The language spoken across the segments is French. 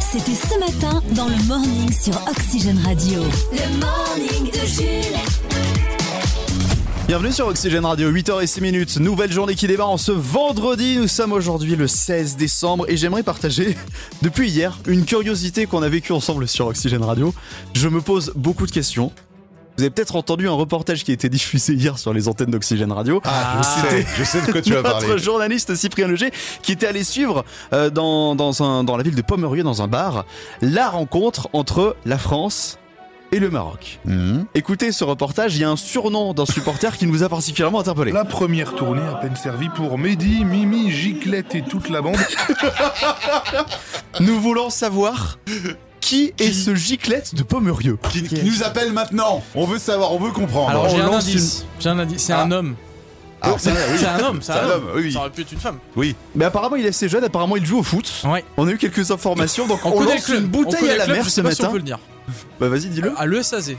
C'était ce matin dans le morning sur Oxygène Radio. Le morning de Jules. Bienvenue sur Oxygène Radio, 8h06 minutes. Nouvelle journée qui démarre en ce vendredi. Nous sommes aujourd'hui le 16 décembre et j'aimerais partager depuis hier une curiosité qu'on a vécue ensemble sur Oxygène Radio. Je me pose beaucoup de questions. Vous avez peut-être entendu un reportage qui a été diffusé hier sur les antennes d'Oxygène Radio. Ah, je sais, je sais de quoi tu vas Notre parler. journaliste Cyprien Leger qui était allé suivre euh, dans, dans, un, dans la ville de Pommerieux, dans un bar, la rencontre entre la France et le Maroc. Mhm. Écoutez ce reportage, il y a un surnom d'un supporter qui nous a particulièrement interpellé. La première tournée à peine servie pour Mehdi, Mimi, Giclette et toute la bande. Nous voulons savoir qui est ce giclette de Pommerieux. Qui, qui nous appelle maintenant On veut savoir, on veut comprendre. Alors j'ai un indice. J'ai un indice. C'est Ah. un homme. Ah, oui. C'est un homme. C'est C'est un, un homme. homme, oui, oui. Ça aurait pu être une femme. Oui. Mais apparemment il est assez jeune, apparemment il joue au foot. Ouais. On a eu quelques informations, donc on, connaît le lance club. une On bouteille connaît à le la club, mer je ce sais pas si matin. on peut le dire. Bah vas-y dis-le. À l'ESAZ,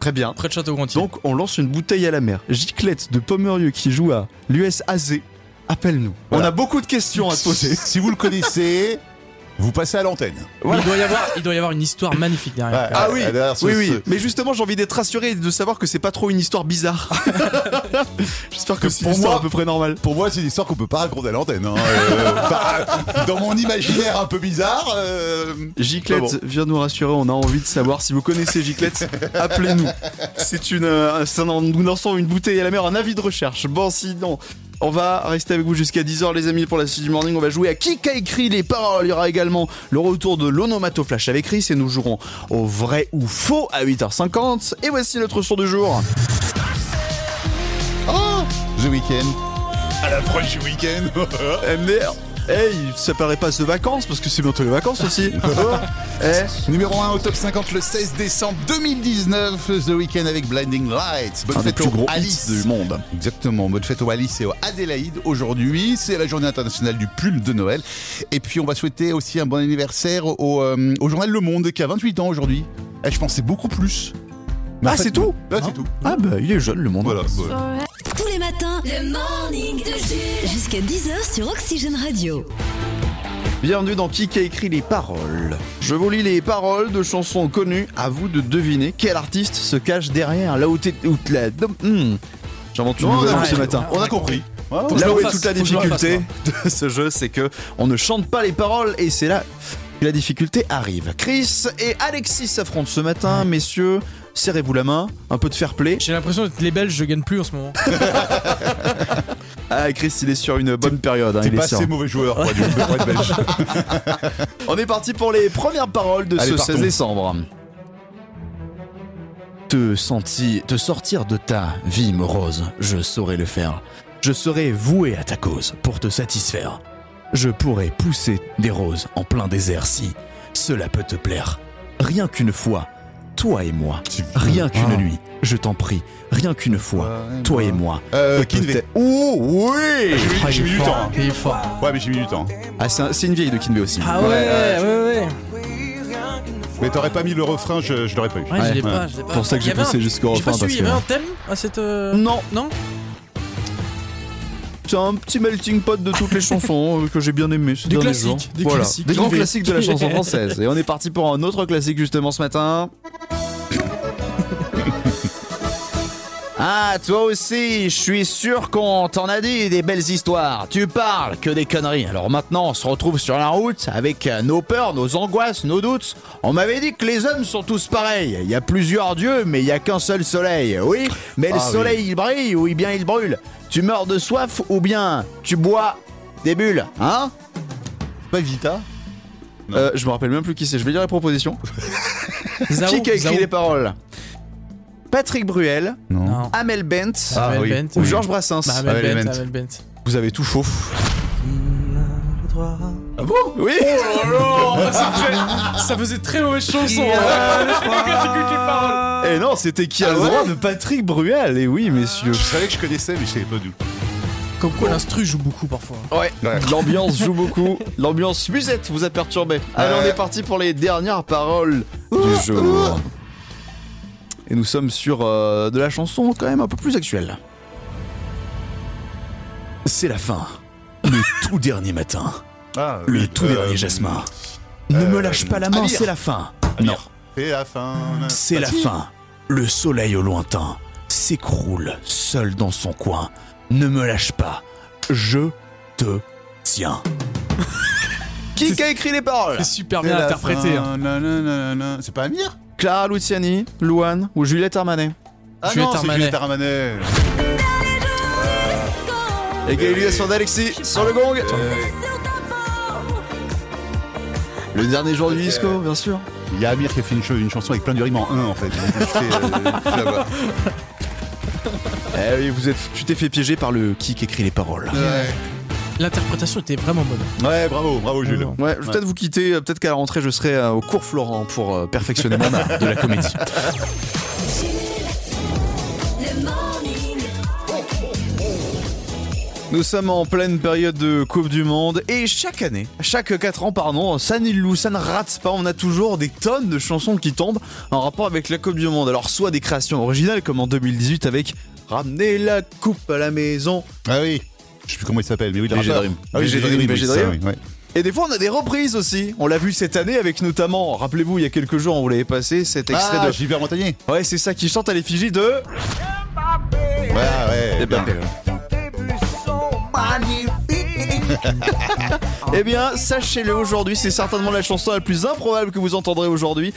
Très bien. près de Château-Gontier. Donc on lance une bouteille à la mer. Giclette de Pommerieux qui joue à l'USAZ. Appelle-nous. Voilà. On a beaucoup de questions à te poser. Si vous le connaissez, vous passez à l'antenne. il, doit y avoir, il doit y avoir une histoire magnifique derrière. Ouais. Ah oui, derrière ce- oui, oui. ce- Mais justement, j'ai envie d'être rassuré et de savoir que c'est pas trop une histoire bizarre. J'espère que Que c'est pour moi à peu près normal. Pour moi, c'est une histoire qu'on peut pas raconter à l'antenne. hein. Euh, dans mon imaginaire un peu bizarre. euh, Giclette, Ah bon. viens nous rassurer, on a envie de savoir si vous connaissez Giclette, appelez-nous. C'est une, euh, c'est un- nous lançons une bouteille à la mer, un avis de recherche. Bon, sinon, on va rester avec vous jusqu'à 10h les amis pour la suite du morning. On va jouer à qui a écrit les paroles. Il y aura également le retour de l'onomato flash avec Chris et nous jouerons au vrai ou faux à 8h50. Et voici notre son du jour. Oh The Weeknd. À l'approche du week-end. Merde Hey, ça paraît pas de vacances parce que c'est bientôt les vacances aussi. eh, Numéro 1 au top 50 le 16 décembre 2019. The Weeknd avec Blinding Lights. Bonne un des fête plus au gros Alice. du monde. Exactement, bonne fête au Alice et au Adélaïde aujourd'hui. C'est la journée internationale du pull de Noël. Et puis on va souhaiter aussi un bon anniversaire au, euh, au journal Le Monde qui a 28 ans aujourd'hui. Eh, je pensais beaucoup plus. Mais Ah, en fait, c'est tout Là, c'est tout. Ah bah il est jeune le monde. Voilà. voilà. Tous les matins, le morning de Jules. Jusqu'à 10h sur Oxygène Radio. Bienvenue dans Qui a écrit les paroles. Je vous lis les paroles de chansons connues. À vous de deviner quel artiste se cache derrière la haute la. Hmm. J'invente une nouvelle ce matin. On a compris. Là où est toute la difficulté de ce jeu, c'est que on ne chante pas les paroles et c'est là la difficulté arrive. Chris et Alexis s'affrontent ce matin, messieurs. Serrez-vous la main, un peu de fair play. J'ai l'impression que les Belges, je gagne plus en ce moment. Ah, Chris, il est sur une bonne période. hein, T'es il est pas assez mauvais joueur pour être pour être belge. On est parti pour les premières paroles de Allez, ce partons. 16 décembre. Te sentir, te sortir de ta vie morose, je saurais le faire. Je serai voué à ta cause pour te satisfaire. Je pourrais pousser des roses en plein désert si cela peut te plaire. Rien qu'une fois, toi et moi. Rien qu'une Ah. nuit, je t'en prie. Rien qu'une fois, toi et moi. Euh, Et Kinvey. Oh oui Ah, J'ai mis du temps. Il est fort. Ouais, mais j'ai mis du temps. Ah, c'est un- c'est une vieille de Kinvey aussi. Ah ouais, ouais, ouais. Mais t'aurais pas mis le refrain, je, je l'aurais pas eu. Ouais, je l'ai Ouais. pas, je l'ai pas. Pour ça que j'ai poussé jusqu'au J'ai pas refrain, su, il y parce avait que- un thème à cette. euh, Non, Non? C'est un petit melting pot de toutes les chansons euh, que j'ai bien aimé ces Des derniers jours. des Voilà. Des grands classiques de la chanson française. Et on est parti pour un autre classique justement ce matin. Ah, toi aussi, je suis sûr qu'on t'en a dit des belles histoires. Tu parles que des conneries. Alors maintenant, on se retrouve sur la route avec euh, nos peurs, nos angoisses, nos doutes. On m'avait dit que les hommes sont tous pareils. Il y a plusieurs dieux, mais il y a qu'un seul soleil. Oui, mais le Ah oui. soleil, il brille ou bien il brûle. Tu meurs de soif ou bien tu bois des bulles, hein? Pas Vita. Euh, Je me rappelle même plus qui c'est. Je vais lire les propositions. Qui a écrit Zao. les paroles? Patrick Bruel, Non. Amel Bent Ah, Amel oui. Bent. ou Georges Brassens. Bah, Amel Amel Bent, Bent. Amel Bent. Vous avez tout faux. Ah bon? Oui Oh, Ça faisait très mauvaise chanson. Et non, c'était qui a Ah le droit de Patrick Bruel. Et oui, messieurs. Je savais que je connaissais, mais je savais pas d'où. Comme quoi l'instru joue beaucoup parfois. Ouais, Ouais. l'ambiance joue beaucoup. L'ambiance musette vous a perturbé. Allez, on est parti pour les dernières paroles du jour. Et nous sommes sur euh, de la chanson quand même un peu plus actuelle. C'est la fin. Le tout dernier matin. Ah, Le tout euh, dernier jasmin. Ne me Euh, lâche pas la main, c'est la fin. Non. C'est la fin. c'est la fin. Le soleil au lointain s'écroule seul dans son coin. Ne me lâche pas. Je te tiens. Qui a écrit les paroles? C'est super bien interprété. hein. C'est pas Amir? Clara Luciani, Louane ou Juliette Armanet Ah Juliette non, c'est Armanet. Juliette Armanet. Égalisation d'Alexis sur le gong. Le dernier jour du disco, bien sûr. Il y a Amir qui a fait une, ch- une chanson avec plein de rimes en 1 en fait. Je euh, je. Eh oui, vous êtes, tu t'es fait piéger par le qui qui écrit les paroles. L'interprétation était vraiment bonne. Ouais, bravo, bravo Jules. Ouais, je vais peut-être vous quitter. euh, Peut-être qu'à la rentrée, je serai euh, au cours Florent pour euh, perfectionner mon art de la comédie. Nous sommes en pleine période de Coupe du Monde et chaque année, chaque 4 ans, pardon, ça n'illoue, ça ne rate pas. On a toujours des tonnes de chansons qui tombent en rapport avec la Coupe du Monde. Alors, soit des créations originales comme en 2018 avec Ramener la coupe à la maison. Ah oui. Je sais plus comment il s'appelle, mais oui, le rappeur. Dream. Ah oui, Dream, oui, ça, Dream. oui, ouais. Et des fois, on a des reprises aussi. On l'a vu cette année avec notamment, rappelez-vous, il y a quelques jours, on vous l'avait passé, cet extrait Ah, de. Gilbert Montagnier. Ouais, c'est ça qui chante à l'effigie de. Ouais, ouais. Eh bien. Eh bien, sachez-le aujourd'hui, c'est certainement la chanson la plus improbable que vous entendrez aujourd'hui.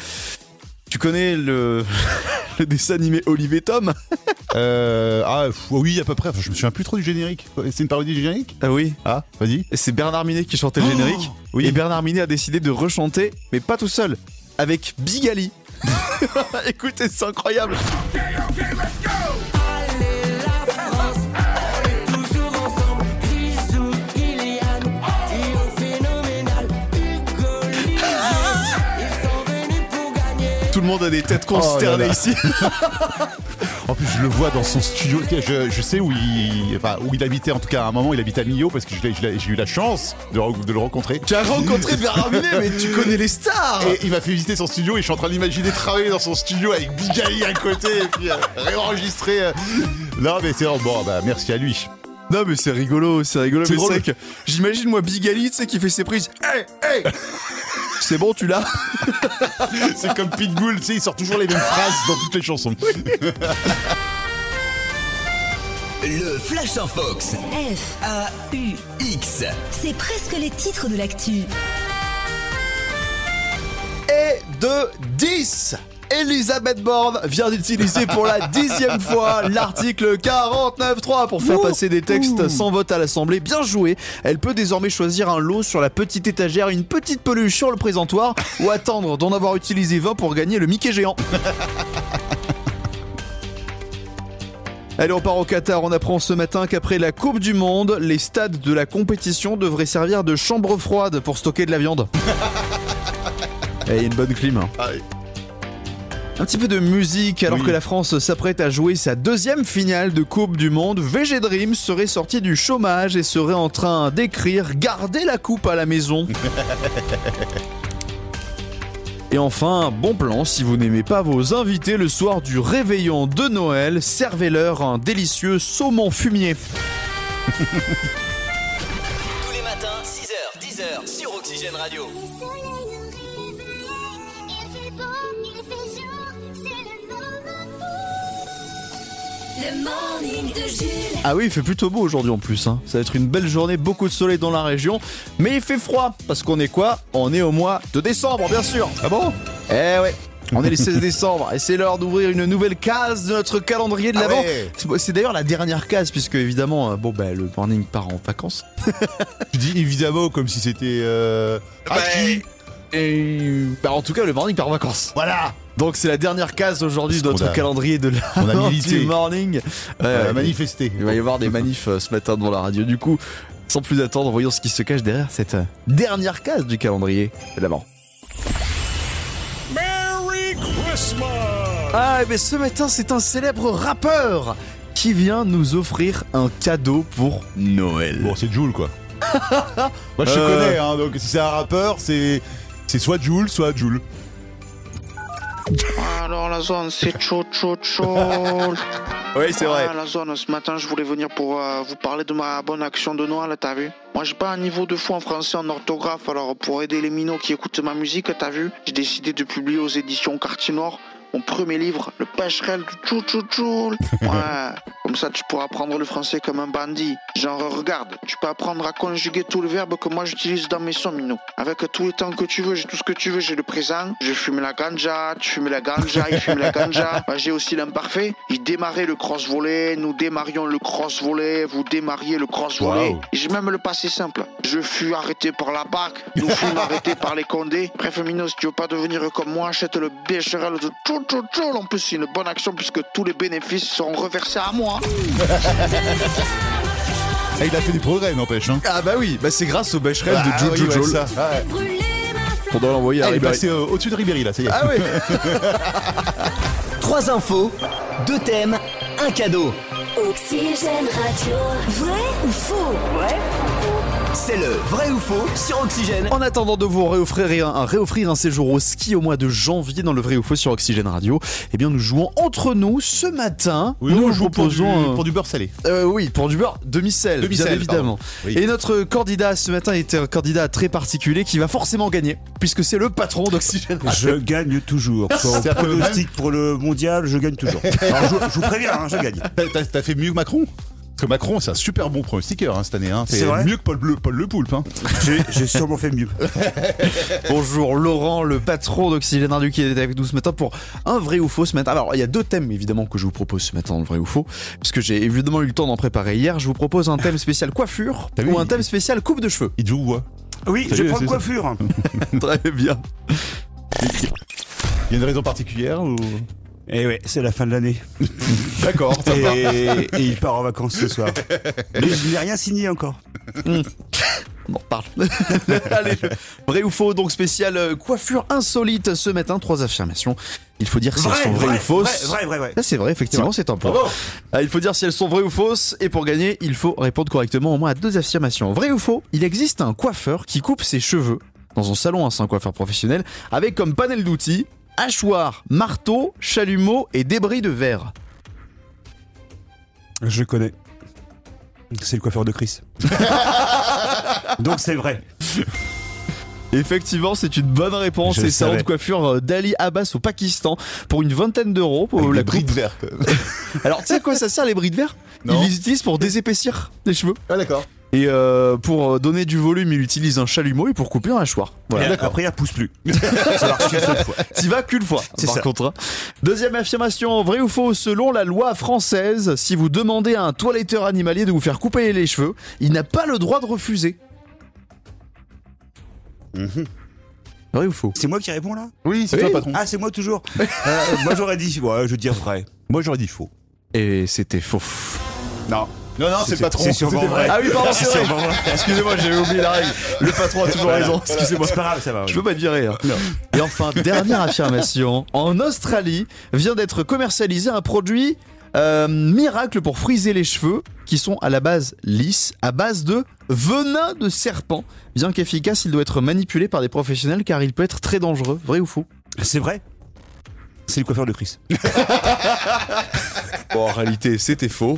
Tu connais le, le dessin animé Olivier Tom Euh, ah, pff, oui, à peu près. Enfin, je me souviens plus trop du générique. C'est une parodie du générique Ah oui. Ah, vas-y. Et c'est Bernard Minet qui chantait le générique. oui. Et Bernard Minet a décidé de rechanter, mais pas tout seul, avec Bigali. Écoutez, c'est incroyable. Tout le monde a des têtes consternées Oh là là. ici. En plus, je le vois dans son studio. Je, je sais où il, enfin, où il habitait, en tout cas à un moment, il habitait à Millau parce que j'ai eu la chance de, le rencontrer. Tu as rencontré Bernard Minet, mais tu connais les stars. Et il m'a fait visiter son studio et je suis en train d'imaginer travailler dans son studio avec Bigali à côté et puis euh, réenregistrer. euh. Non, mais c'est bon, bah merci à lui. Non mais c'est rigolo, c'est rigolo, mais c'est que j'imagine moi Bigali, tu sais, qui fait ses prises. Hey, hey C'est bon, tu l'as? C'est comme Pitbull, tu sais, il sort toujours les mêmes phrases dans toutes les chansons. Le Flash en Fox. F, A-U-X. c'est presque les titres de l'actu. Et de 10 Elisabeth Borne vient d'utiliser pour la dixième fois l'article 49.3 pour faire passer des textes sans vote à l'Assemblée. Bien joué. Elle peut désormais choisir un lot sur la petite étagère, une petite peluche sur le présentoir ou attendre d'en avoir utilisé 20 pour gagner le Mickey géant. Allez, on part au Qatar. On apprend ce matin qu'après la Coupe du Monde, les stades de la compétition devraient servir de chambre froide pour stocker de la viande. Et a une bonne clim. hein. Un petit peu de musique, alors Oui. que la France s'apprête à jouer sa deuxième finale de Coupe du Monde, VG Dream serait sorti du chômage et serait en train d'écrire Gardez la coupe à la maison. Et enfin, bon plan, si vous n'aimez pas vos invités le soir du réveillon de Noël, servez-leur un délicieux saumon fumier. Tous les matins, 6h, 10h sur Oxygène Radio. Le morning de Jules. Ah oui, il fait plutôt beau aujourd'hui en plus. hein. Ça va être une belle journée, beaucoup de soleil dans la région. Mais il fait froid, parce qu'on est quoi? On est au mois de décembre, bien sûr. Ah bon? Eh ouais. On est le 16 décembre et c'est l'heure d'ouvrir une nouvelle case de notre calendrier de Ah l'avant. ouais. C'est- d'ailleurs la dernière case puisque évidemment, euh, bon bah le morning part en vacances. Tu dis évidemment comme si c'était. Euh... acquis. Et bah en tout cas le morning part en vacances. Voilà Donc c'est la dernière case aujourd'hui de notre a- calendrier de on a l'avant milité. du morning. A manifesté. Il va y avoir des manifs euh, ce matin devant la radio. Du coup, sans plus attendre, voyons ce qui se cache derrière cette euh, dernière case du calendrier de l'avant. Ah, et bien ce matin, c'est un célèbre rappeur qui vient nous offrir un cadeau pour Noël. Bon, c'est Joule quoi. Moi je te Euh. connais, hein, donc si c'est un rappeur, c'est. C'est soit Joule, soit Joule. Alors la zone c'est chaud chaud chaud. Oui, c'est vrai. Ah, la zone, ce matin, je voulais venir pour euh, vous parler de ma bonne action de Noël, t'as vu? Moi, j'ai pas un niveau de fou en français en orthographe, alors pour aider les minots qui écoutent ma musique, t'as vu? J'ai décidé de publier aux éditions Quartier Nord mon premier livre, Le pêcherel du tchou tchou tchou. Ouais, comme ça tu pourras apprendre le français comme un bandit. Genre, regarde, tu peux apprendre à conjuguer tous les verbes que moi j'utilise dans mes sons, Minou. Avec tous les temps que tu veux, j'ai tout ce que tu veux, j'ai le présent. Je fume la ganja, tu fumes la ganja, il fume la ganja. Bah, j'ai aussi l'imparfait. Il démarrait le cross-volet, nous démarrions le cross-volet, vous démarriez le cross-volet. Wow. Et J'ai même le passé simple. Je fus arrêté par la BAC, nous fûmes arrêtés par les condés. Bref, Minou, si tu veux pas devenir comme moi, achète le bécherel de tchou tchou tchou. En plus, c'est une bonne action puisque tous les bénéfices seront reversés à moi. Ah, il a fait des progrès, n'empêche. Hein. Ah bah oui, bah c'est grâce au Becherel de oui, ouais. Ah, ouais. Brûler ma On doit l'envoyer à Ah, il est Ribéry. passé euh, au-dessus de Ribéry, là, ça y est. Ah ouais Trois infos, deux thèmes, un cadeau. Oxygène Radio. Vrai ou faux? C'est le vrai ou faux sur Oxygène. En attendant de vous réoffrir un, un- réoffrir un séjour au ski au mois de janvier dans le vrai ou faux sur Oxygène Radio, eh bien nous jouons entre nous ce matin. Oui, nous nous, joue pour du, proposons un- pour du beurre salé. Euh, oui, pour du beurre demi-sel, bien évidemment. Oui. Et notre candidat ce matin est un candidat très particulier qui va forcément gagner, puisque c'est le patron d'Oxygène. Je gagne toujours. Quand pronostic pour le mondial, je gagne toujours. Alors, je, je vous préviens, hein, je gagne. T'as fait mieux que Macron? Parce que Macron, c'est un super bon pronostiqueur hein, cette année. Hein. C'est mieux que Paul, Bleu, Paul Le Poulpe. Hein. J'ai sûrement fait mieux. Bonjour Laurent, le patron d'Oxygène Radio qui est avec nous ce matin pour un vrai ou faux ce matin. Alors il y a deux thèmes évidemment que je vous propose ce matin, le vrai ou faux, puisque j'ai évidemment eu le temps d'en préparer hier. Je vous propose un thème spécial coiffure vu, ou un thème spécial coupe de cheveux. Il joue où hein? Oui, je prends coiffure. Très bien. Il y a une raison particulière ou... Et Eh ouais, c'est la fin de l'année. D'accord. Et, et il part en vacances ce soir. Mais je n'ai rien signé encore. On en reparle. Allez, le vrai ou faux, donc spécial euh, coiffure insolite ce matin. Trois affirmations. Il faut dire si elles sont vraies ou fausses. Vrai, vrai, vrai. C'est vrai, effectivement, c'est un point. Ah, il faut dire si elles sont vraies ou fausses, et pour gagner, il faut répondre correctement au moins à deux affirmations. Vrai ou faux, il existe un coiffeur qui coupe ses cheveux dans un salon, hein, c'est un coiffeur professionnel, avec comme panel d'outils hachoir, marteau, chalumeau et débris de verre. Je connais. C'est le coiffeur de Chris. Donc c'est vrai. Effectivement, c'est une bonne réponse. Je C'est le salon de coiffure d'Ali Abbas au Pakistan pour une vingtaine d'euros pour Avec la des bris de verre. Alors, tu sais à quoi ça sert les bris de verre. Ils les utilisent pour désépaissir les cheveux. Ah d'accord. Et euh, pour euh, donner du volume, il utilise un chalumeau et pour couper un hachoir. Voilà. Et après, elle pousse plus. Ça marche qu'une seule fois. T'y vas qu'une fois, C'est par ça. contre. hein. Deuxième affirmation, vrai ou faux, selon la loi française, si vous demandez à un toiletteur animalier de vous faire couper les cheveux, il n'a pas le droit de refuser. Mhm. Vrai ou faux? C'est moi qui réponds là? Oui, c'est Oui. toi, patron. Ah, c'est moi toujours. Euh, moi j'aurais dit, ouais, je veux dire vrai. Moi, j'aurais dit faux. Et c'était faux. Non. Non, non, c'est le patron. C'est sûrement vrai. Ah oui, pardon, c'est C'est vrai. Excusez-moi, j'avais oublié la règle. Le patron a toujours raison. Excusez-moi. C'est pas grave, ça va. Je peux pas te virer. hein. Et enfin, dernière affirmation. En Australie, vient d'être commercialisé un produit euh, miracle pour friser les cheveux qui sont à la base lisses, à base de venin de serpent. Bien qu'efficace, il doit être manipulé par des professionnels car il peut être très dangereux. Vrai ou faux? C'est vrai C'est le coiffeur de Chris. Bon, en réalité, c'était faux.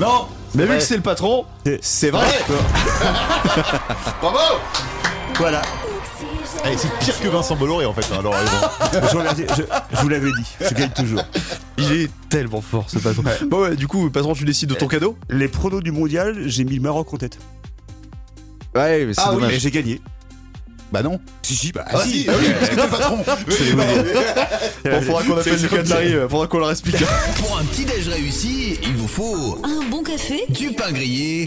Non Mais vu que c'est le patron, C'est- c'est vrai. Bravo Voilà. Allez, c'est pire que Vincent Bolloré en fait. hein, Alors. Je, vous l'avais- je- je vous l'avais dit, je gagne toujours. Il est tellement fort ce patron. Bon ouais, du coup, patron, tu décides de ton cadeau? Les pronos du mondial, j'ai mis le Maroc en tête. Ouais, mais c'est Ah oui, dommage. Et j'ai gagné. Bah non. Si, si, bah, Ah si, ah oui, parce que t'es le patron. Oui, bah, Bon, faudra qu'on appelle le Qatari, euh, faudra qu'on leur explique. Pour un petit déj réussi, il vous faut Un bon café du pain grillé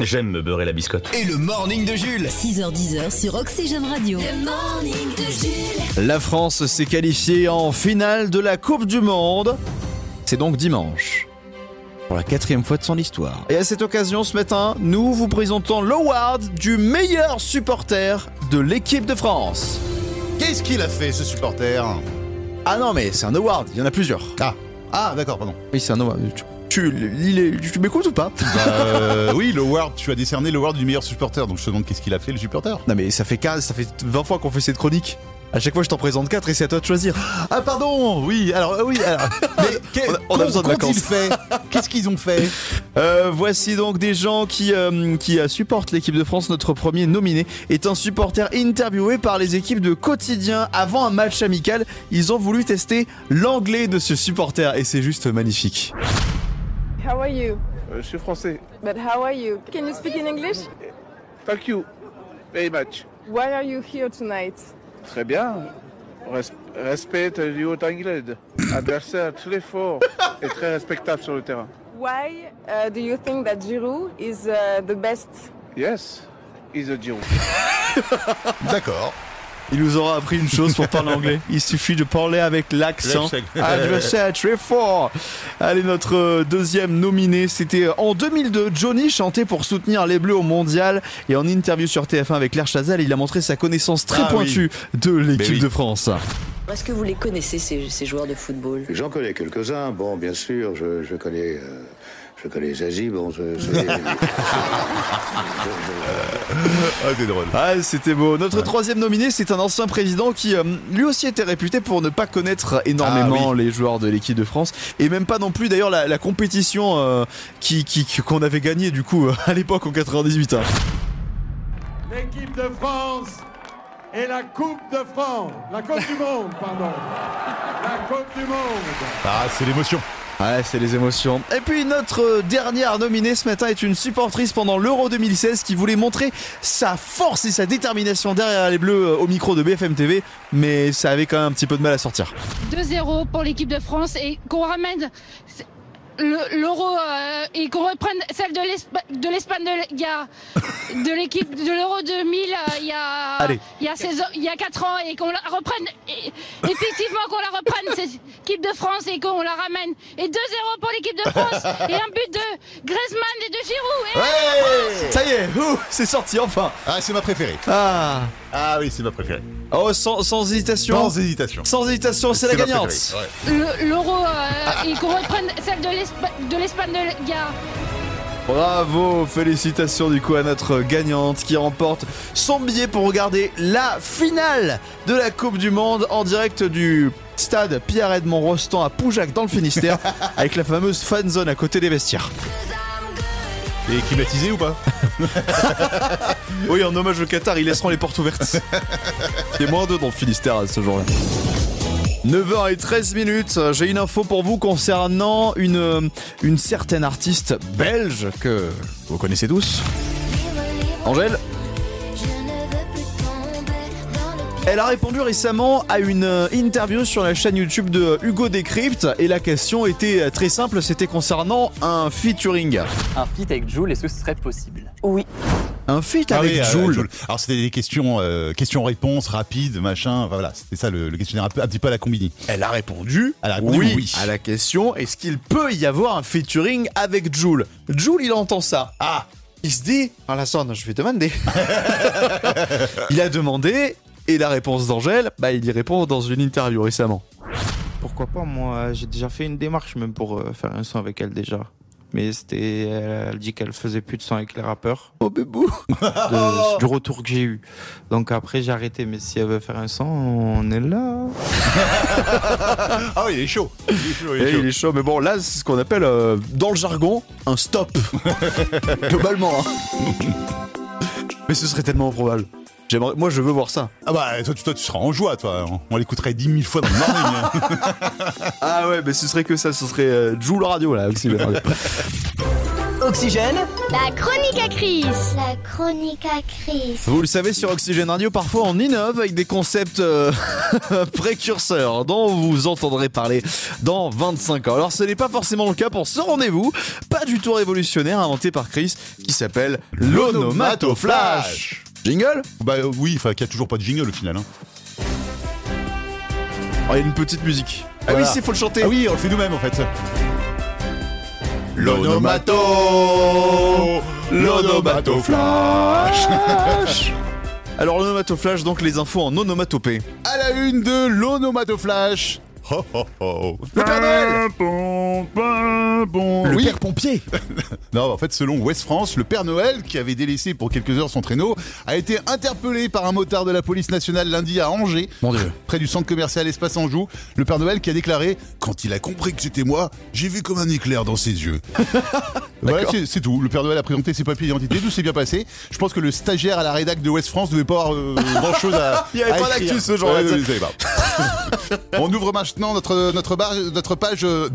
J'aime me beurrer la biscotte. et le morning de Jules. 6h10 sur Oxygène Radio. Le morning de Jules. La France s'est qualifiée en finale de la Coupe du Monde. C'est donc dimanche. Pour la quatrième fois de son histoire. Et à cette occasion, ce matin, nous vous présentons l'award du meilleur supporter de l'équipe de France. Qu'est-ce qu'il a fait ce supporter? Ah non, mais c'est un award, il y en a plusieurs. Ah, ah d'accord, pardon. Oui, c'est un award. Tu, tu, il est- tu m'écoutes ou pas? Bah, euh, oui, l'award, tu as décerné l'award du meilleur supporter, donc je te demande qu'est-ce qu'il a fait le supporter? Non, mais ça fait 15, ça fait 20 fois qu'on fait cette chronique. À chaque fois, je t'en présente 4 et c'est à toi de choisir. Ah pardon, oui, alors euh, oui, alors. Mais On a- on a qu'ont- besoin de qu'ont-ils vacances. fait Qu'est-ce qu'ils ont fait Euh, voici donc des gens qui, euh, qui supportent l'équipe de France. Notre premier nominé est un supporter interviewé par les équipes de quotidien avant un match amical. Ils ont voulu tester l'anglais de ce supporter et c'est juste magnifique. How are you? Euh, je suis français. But how are you? Can you speak in English? Thank you very much. Why are you here tonight? Très bien. Res- respecte du haut anglais. Adversaire très fort et très respectable sur le terrain. Why uh, do you think that Giroud is uh, the best? Yes, he's a Giroud. D'accord. Il nous aura appris une chose pour parler anglais. Il suffit de parler avec l'accent. L'accent. Adversaire très fort. Allez, notre euh, deuxième nominé, c'était euh, en 2002. Johnny chantait pour soutenir les Bleus au mondial. Et en interview sur TF1 avec Claire Chazal, il a montré sa connaissance très Ah oui. pointue de l'équipe oui. de France. Est-ce que vous les connaissez, ces, ces joueurs de football? J'en connais quelques-uns. Bon, bien sûr, je, je connais, euh, je connais Zazie. Bon, je, je- Ah, c'est drôle. Ah, c'était beau. Notre troisième nominé, c'est un ancien président qui, euh, lui aussi, était réputé pour ne pas connaître énormément Ah les joueurs de l'équipe de France et même pas non plus d'ailleurs la, la compétition euh, qui qui- qu'on avait gagnée du coup euh, à l'époque en 98. hein. L'équipe de France et la Coupe de France. La Coupe du Monde, pardon. La Coupe du Monde. Ah, c'est l'émotion. Ouais, c'est les émotions. Et puis notre euh, dernière nominée ce matin est une supportrice pendant l'Euro 2016 qui voulait montrer sa force et sa détermination derrière les Bleus euh, au micro de BFM TV, mais ça avait quand même un petit peu de mal à sortir. 2-0 pour l'équipe de France et qu'on ramène le- l'euro euh, et qu'on reprenne celle de l'Espa- de l'Espagne de, il y a- de l'équipe de l'euro 2000 euh, il y a il y a 16 ans- il y a 4 ans et qu'on la reprenne et- effectivement qu'on la reprenne cette équipe de France et qu'on la ramène et 2-0 pour l'équipe de France et un but de Griezmann et de Giroud et Ouais Ça y est, ouh, c'est sorti enfin. Ah, c'est ma préférée. Ah, Ah oui, c'est ma préférée. Oh, sans, sans hésitation. Sans hésitation. Sans hésitation, c'est la gagnante. ouais. le- l'euro euh, et qu'on reprenne celle de l'Espa- de l'Espagne de, a Bravo, félicitations du coup à notre gagnante qui remporte son billet pour regarder la finale de la Coupe du Monde en direct du stade Pierre-Edmond Rostand à Poujac dans le Finistère avec la fameuse fan zone à côté des vestiaires. Et climatisé ou pas? Oui, en hommage au Qatar, ils laisseront les portes ouvertes. Il y a moins d'eux dans le Finistère ce jour-là. 9h13 minutes, j'ai une info pour vous concernant une certaine artiste belge que vous connaissez tous. Angèle Elle a répondu récemment à une euh, interview sur la chaîne YouTube de Hugo Décrypte et la question était euh, très simple, c'était concernant un featuring. Un feat avec Jules, est-ce que ce serait possible? Oui. Un feat Ah avec oui, euh, Jul. Jul. Alors c'était des questions, euh, questions-réponses rapides, machin. Enfin, voilà, c'était ça le, le questionnaire un, peu- un petit peu à la combini. Elle a répondu, Elle a répondu oui, oui. à la question est-ce qu'il peut y avoir un featuring avec Jules Jules, il entend ça. Ah Il se dit Ah la sonne, je vais demander. il a demandé et la réponse d'Angèle, bah il y répond dans une interview récemment. Pourquoi pas, moi j'ai déjà fait une démarche même pour euh, faire un son avec elle déjà. Mais c'était. Elle, elle dit qu'elle faisait plus de son avec les rappeurs. Oh bébou De- Du retour que j'ai eu. Donc après j'ai arrêté, mais si elle veut faire un son, on est là. Ah oui, il est chaud. Il est chaud, il est Et chaud. il est chaud, mais bon là c'est ce qu'on appelle euh, dans le jargon un stop. Globalement. hein. mais ce serait tellement improbable. J'aimerais, moi je veux voir ça. Ah bah toi, tu- toi tu seras en joie, toi. On l'écouterait dix mille fois dans le morning. Ah ouais, mais ce serait que ça, ce serait euh, Joule Radio là aussi. la radio. Oxygène La chronique à Chris. La chronique à Chris. Vous le savez, sur Oxygène Radio, parfois on innove avec des concepts euh, précurseurs dont vous entendrez parler dans 25 ans. Alors ce n'est pas forcément le cas pour ce rendez-vous, pas du tout révolutionnaire inventé par Chris, qui s'appelle l'onomatoflash. Jingle Bah euh, oui, enfin qu'il n'y a toujours pas de jingle au final. Hein. Oh, il y a une petite musique. Ah Voilà. oui, c'est faut le chanter. Ah oui, on le fait nous-mêmes en fait. L'onomato L'onomatoflash Alors l'onomatoflash, donc les infos en onomatopée. À la une de l'onomatoflash. Le Père Noël. Le Oui. père pompier. Non, en fait, selon West France, le Père Noël, qui avait délaissé pour quelques heures son traîneau, a été interpellé par un motard de la police nationale lundi à Angers, Mon Dieu. près du centre commercial Espace Anjou. Le Père Noël qui a déclaré Quand il a compris que c'était moi, j'ai vu comme un éclair dans ses yeux. voilà, c'est tout. Le Père Noël a présenté ses papiers d'identité, tout s'est bien passé. Je pense que le stagiaire à la rédac de West France devait pas avoir euh, grand chose à. Il y avait à pas d'actu ce savez pas. On ouvre maintenant notre, notre, notre page. euh,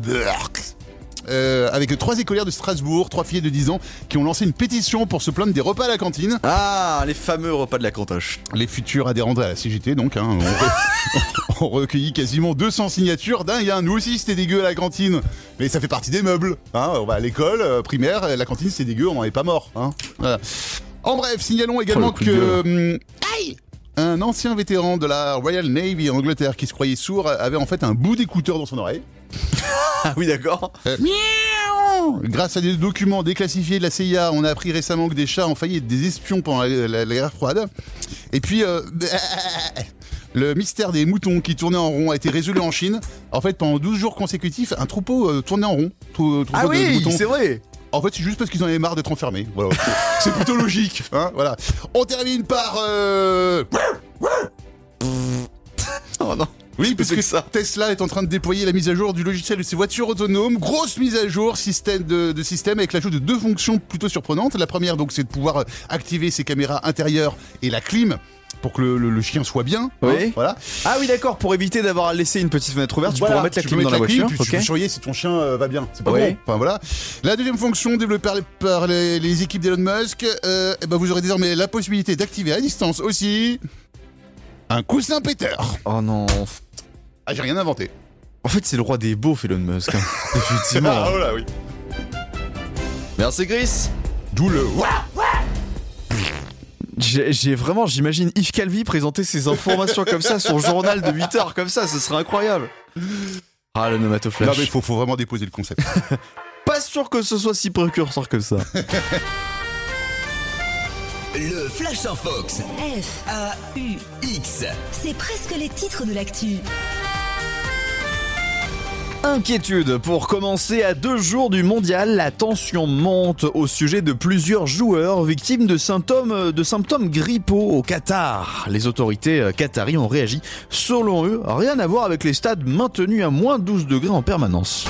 euh, avec trois écolières de Strasbourg, trois filles de 10 ans, qui ont lancé une pétition pour se plaindre des repas à la cantine. Ah, les fameux repas de la cantoche. Les futurs adhérents à la CGT, donc, hein, ont, re- ont recueilli quasiment 200 signatures. Dingue, hein, nous aussi c'était dégueu à la cantine. Mais ça fait partie des meubles. Hein, on va à l'école euh, primaire, la cantine c'est dégueu, on n'en est pas mort. Hein, voilà. En bref, signalons également Oh, que... hum, aïe un ancien vétéran de la Royal Navy en Angleterre qui se croyait sourd avait en fait un bout d'écouteur dans son oreille. Ah oui, d'accord. Euh, Grâce à des documents déclassifiés de la CIA, on a appris récemment que des chats ont failli être des espions pendant la, la- la guerre froide. Et puis, euh, le mystère des moutons qui tournaient en rond a été résolu en Chine. En fait, pendant 12 jours consécutifs, un troupeau euh, tournait en rond. Trou- troupeau Ah de oui, moutons. c'est vrai. En fait, c'est juste parce qu'ils en avaient marre d'être enfermés. Voilà. c'est plutôt logique. Hein, voilà. On termine par... euh, Oh non. Oui, parce que ça. Tesla est en train de déployer la mise à jour du logiciel de ses voitures autonomes. Grosse mise à jour système de, de système avec l'ajout de deux fonctions plutôt surprenantes. La première, donc, c'est de pouvoir activer ses caméras intérieures et la clim pour que le, le- le chien soit bien. hein, Oui. voilà. Ah oui, d'accord. Pour éviter d'avoir laissé une petite fenêtre ouverte, tu pourras mettre la clim dans la voiture. puis tu peux surveiller si ton chien euh, va bien. C'est pas Oui. bon. Enfin voilà. La deuxième fonction développée par les, équipes d'Elon Musk, euh, eh ben, vous aurez désormais la possibilité d'activer à distance aussi un coussin péteur. Oh non. Ah, j'ai rien inventé. En fait, c'est le roi des beaufs, Elon Musk. hein. Effectivement. Ah, voilà, oui. Merci, Chris. D'où le. J'ai vraiment, j'imagine Yves Calvi présenter ses informations comme ça, son journal de 8 heures comme ça, ce serait incroyable. Ah, le Nomato Flash. Non, mais faut, faut vraiment déposer le concept. Pas sûr que ce soit si précurseur que ça. Le Flash en Fox. F, A-U-X. c'est presque les titres de l'actu. Inquiétude. Pour commencer, à deux jours du mondial, la tension monte au sujet de plusieurs joueurs victimes de symptômes, de symptômes grippaux au Qatar. Les autorités euh, qataries ont réagi. Selon eux, rien à voir avec les stades maintenus à moins 12 degrés en permanence.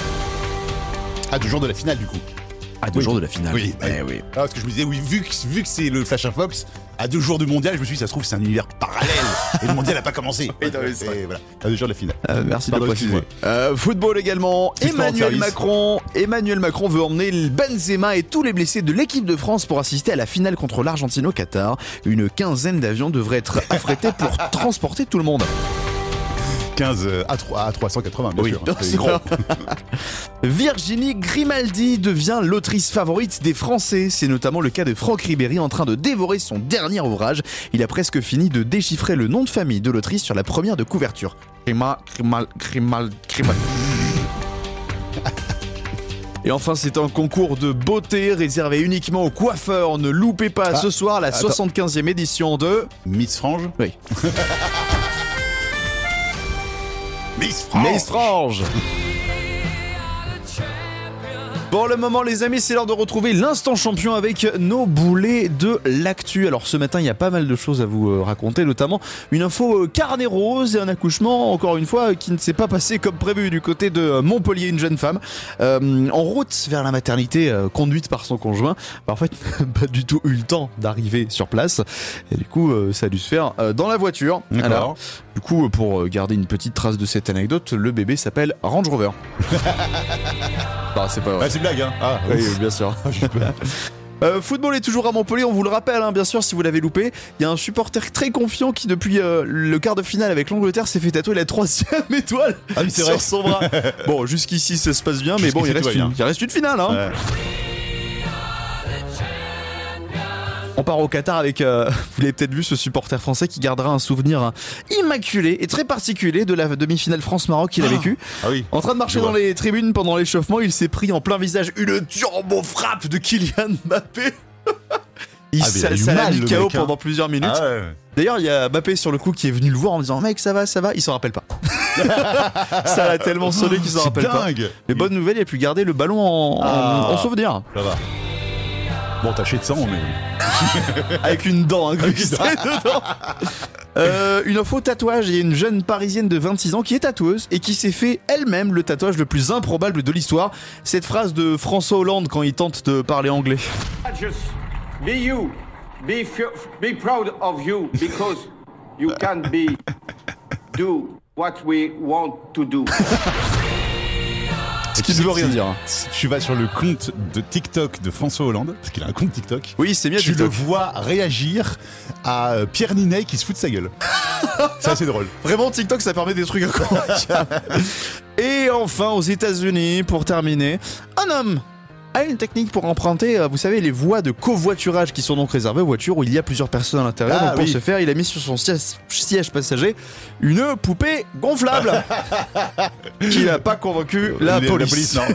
À deux jours de la finale, du coup. À deux Oui. jours de la finale. Oui, Eh oui. Ah, parce que je me disais, oui, vu que, vu que c'est le Flash Fox, à deux jours du mondial, je me suis dit, ça se trouve, c'est un univers parallèle. et le mondial n'a pas commencé. Et voilà, à deux jours de la finale. Euh, merci de préciser. Euh, football également. Emmanuel. Macron. Emmanuel Macron veut emmener le Benzema et tous les blessés de l'équipe de France pour assister à la finale contre l'Argentine au Qatar. Une quinzaine d'avions devraient être affrétés pour transporter tout le monde. 15 euh, à, 3, à 380, bien Oui, sûr. c'est gros. Virginie Grimaldi devient l'autrice favorite des Français. C'est notamment le cas de Franck Ribéry en train de dévorer son dernier ouvrage. Il a presque fini de déchiffrer le nom de famille de l'autrice sur la première de couverture. Grima, Grimal, Grimal, Grimal. Et enfin, c'est un concours de beauté réservé uniquement aux coiffeurs. Ne loupez pas Ah, ce soir la attends. 75e édition de Miss Frange Oui. Miss Frange. Pour le moment, les amis, c'est l'heure de retrouver l'instant champion avec nos boulets de l'actu. Alors, ce matin, il y a pas mal de choses à vous euh, raconter, notamment une info euh, carnet rose et un accouchement, encore une fois, qui ne s'est pas passé comme prévu du côté de euh, Montpellier, une jeune femme, euh, en route vers la maternité, euh, conduite par son conjoint. Bah, en fait, pas du tout eu le temps d'arriver sur place. Et du coup, euh, ça a dû se faire dans la voiture. Alors, du coup, pour garder une petite trace de cette anecdote, le bébé s'appelle Range Rover. bah, c'est pas vrai. Ah, c'est blague, hein Ah, Oui, bien sûr. Euh, football est toujours à Montpellier, on vous le rappelle, hein, bien sûr, si vous l'avez loupé. Il y a un supporter très confiant qui, depuis euh, le quart de finale avec l'Angleterre, s'est fait tatouer la troisième étoile Ah oui, sur vrai. son bras. bon, jusqu'ici, ça se passe bien, mais bon, il reste, une, il reste une finale. Hein. Ouais. On part au Qatar avec, euh, vous l'avez peut-être vu, ce supporter français qui gardera un souvenir hein, immaculé et très particulier de la demi-finale France-Maroc qu'il a vécu. Ah oui. En train de marcher dans les tribunes pendant l'échauffement, il s'est pris en plein visage une turbo frappe de Kylian Mbappé. Il Ah, mais il a ça eu ça l'a mal, mis le KO mec, hein. pendant plusieurs minutes. Ah ouais. D'ailleurs, il y a Mbappé sur le coup qui est venu le voir en disant Mec, ça va, ça va. Il s'en rappelle pas. Ça l'a tellement sonné qu'il s'en rappelle pas. dingue. Les bonnes nouvelles, il a pu garder le ballon en, en- Ah. en souvenir. Ça va. Bon, taché de sang, mais. Avec une dent incrustée dedans. Euh, une info tatouage, il y a une jeune parisienne de 26 ans qui est tatoueuse et qui s'est fait elle-même le tatouage le plus improbable de l'histoire. Cette phrase de François Hollande quand il tente de parler anglais. Just be you. Be proud of you because you can be do what we want to do. Ce qui ne veut rien dire. Si tu vas sur le compte de TikTok de François Hollande, parce qu'il a un compte TikTok, Oui, c'est bien tu le vois réagir à euh, Pierre Ninet qui se fout de sa gueule. C'est assez drôle. Vraiment, TikTok, ça permet des trucs incroyables. Et enfin, aux États-Unis, pour terminer, un homme a une technique pour emprunter, euh, vous savez, les voies de covoiturage qui sont donc réservées aux voitures où il y a plusieurs personnes à l'intérieur. Ah, donc pour oui. ce faire, il a mis sur son siège, siège passager une poupée gonflable qui n'a pas convaincu la police. non.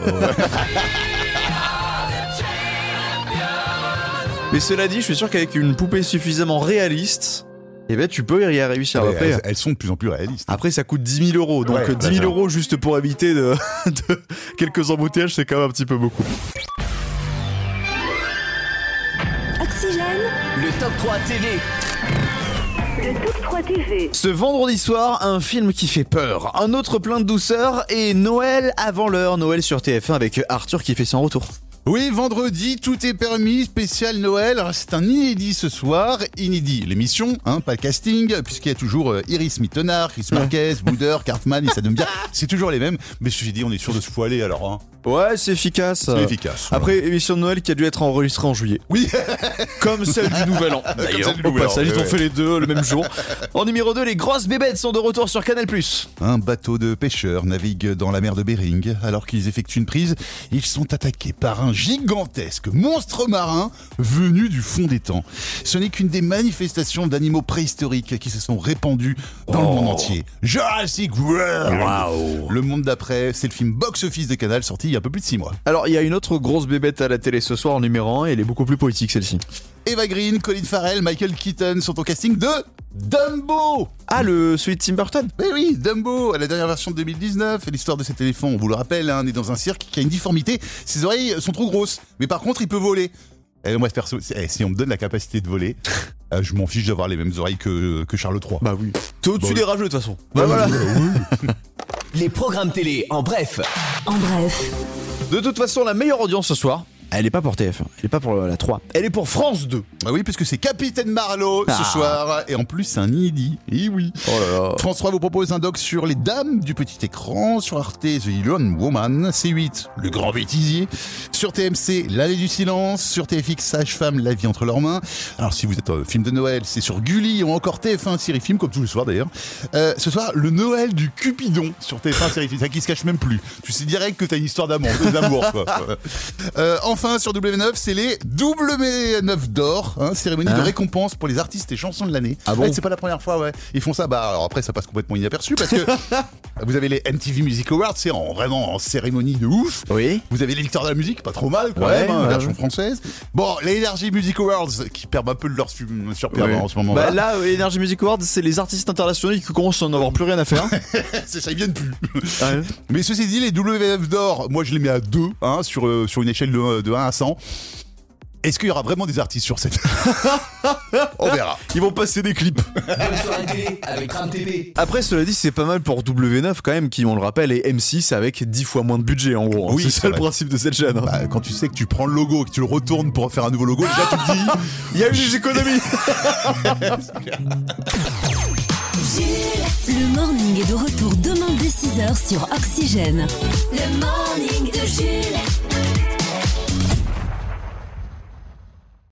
Mais cela dit, je suis sûr qu'avec une poupée suffisamment réaliste, eh ben, tu peux y réussir. Ouais, Après, elles, elles sont de plus en plus réalistes. Après, ça coûte 10 000 euros. Donc, Ouais, euh, 10 000 bah, euros juste pour éviter de, de quelques embouteillages, c'est quand même un petit peu beaucoup. Oxygène, Le top 3 TV. le top 3 TV. Ce vendredi soir, un film qui fait peur, un autre plein de douceur et Noël avant l'heure. Noël sur TF1 avec Arthur qui fait son retour. Oui, vendredi, tout est permis, spécial Noël. Alors, C'est un inédit ce soir, inédit l'émission, hein, pas le casting, puisqu'il y a toujours euh, Iris Mittenard, Chris Marquez, Bouder, Cartman, et ça me bien. C'est toujours les mêmes, mais je me suis dit, on est sûr de se foiler alors. Hein. Ouais, c'est efficace. C'est efficace. Après, émission de Noël qui a dû être enregistrée en juillet. Oui, Comme celle du Nouvel An. D'ailleurs, celle du au Nouvel An, passage, ils ouais, ont ouais. fait les deux le même jour. En numéro 2, les grosses bébêtes sont de retour sur Canal+. Un bateau de pêcheurs navigue dans la mer de Bering. Alors qu'ils effectuent une prise, ils sont attaqués par un gigantesque monstre marin venu du fond des temps. Ce n'est qu'une des manifestations d'animaux préhistoriques qui se sont répandus dans le monde entier. Jurassic World Le monde d'après, c'est le film box-office de Canal sorti il y a un peu plus de 6 mois. Alors, il y a une autre grosse bébête à la télé ce soir en numéro 1 et elle est beaucoup plus poétique celle-ci. Eva Green, Colin Farrell, Michael Keaton sont au casting de Dumbo Ah, le celui de Tim Burton Eh oui, Dumbo, la dernière version de 2019. Et L'histoire de cet éléphant, on vous le rappelle, hein, né dans un cirque qui a une difformité. Ses oreilles sont trop grosses, mais par contre, il peut voler. Et moi, perso, eh, si on me donne la capacité de voler, euh, je m'en fiche d'avoir les mêmes oreilles que, que Charles III. Bah oui. T'es au-dessus Bah des rageux de toute façon. Bah Bah voilà. Les programmes télé en bref. En bref, De toute façon, la meilleure audience ce soir, elle est pas pour TF1, elle est pas pour la 3, elle est pour France 2. Ah oui, puisque c'est Capitaine Marlowe Ah. ce soir. Et en plus, c'est un inédit. Et oui. Oh là là. France 3 vous propose un doc sur les dames du petit écran. Sur Arte, The Lone Woman. C8, Le Grand Bêtisier. Sur TMC, L'Allée du Silence. Sur TFX, Sage-Femme, La vie entre leurs mains. Alors, si vous êtes un film de Noël, c'est sur Gulli ou encore TF1 Série Film, comme tous les soirs d'ailleurs. Euh, ce soir, le Noël du Cupidon sur TF1 Série Film. Ça qui se cache même plus. Tu sais direct que t'as une histoire d'amour. d'amour, quoi. Euh, enfin, sur W9, c'est les W9 d'or, hein, cérémonie de Hein récompense pour les artistes et chansons de l'année. Ah bon Ouais, C'est pas la première fois, ouais. Ils font ça, bah alors après ça passe complètement inaperçu parce que vous avez les MTV Music Awards, c'est en, vraiment en cérémonie de ouf. Oui. Vous avez les victoires de la musique, pas trop mal quand Ouais, même, hein, ouais, version française. Bon, les Energy Music Awards qui perdent un peu de leur su- surperbe Oui. en ce moment. Bah là, euh, Energy Music Awards, c'est les artistes internationaux qui commencent à en avoir plus rien à faire. c'est ça, ils viennent plus. Ouais. Mais ceci dit, les WF d'or, moi je les mets à 2 hein, sur, euh, sur une échelle de, de 1 à 100. Est-ce qu'il y aura vraiment des artistes sur cette On verra. Ils vont passer des clips. Bonne soirée télé avec Ram TV. Après, cela dit, c'est pas mal pour W9 quand même, qui, on le rappelle, est M6 avec 10 fois moins de budget en gros. hein. Oui, c'est ça le principe de cette chaîne. hein. Bah, quand tu sais que tu prends le logo et que tu le retournes pour faire un nouveau logo, déjà tu te dis. Il y a eu des économies. Le morning est de retour demain dès 6h sur Oxygène. Le morning de Jules.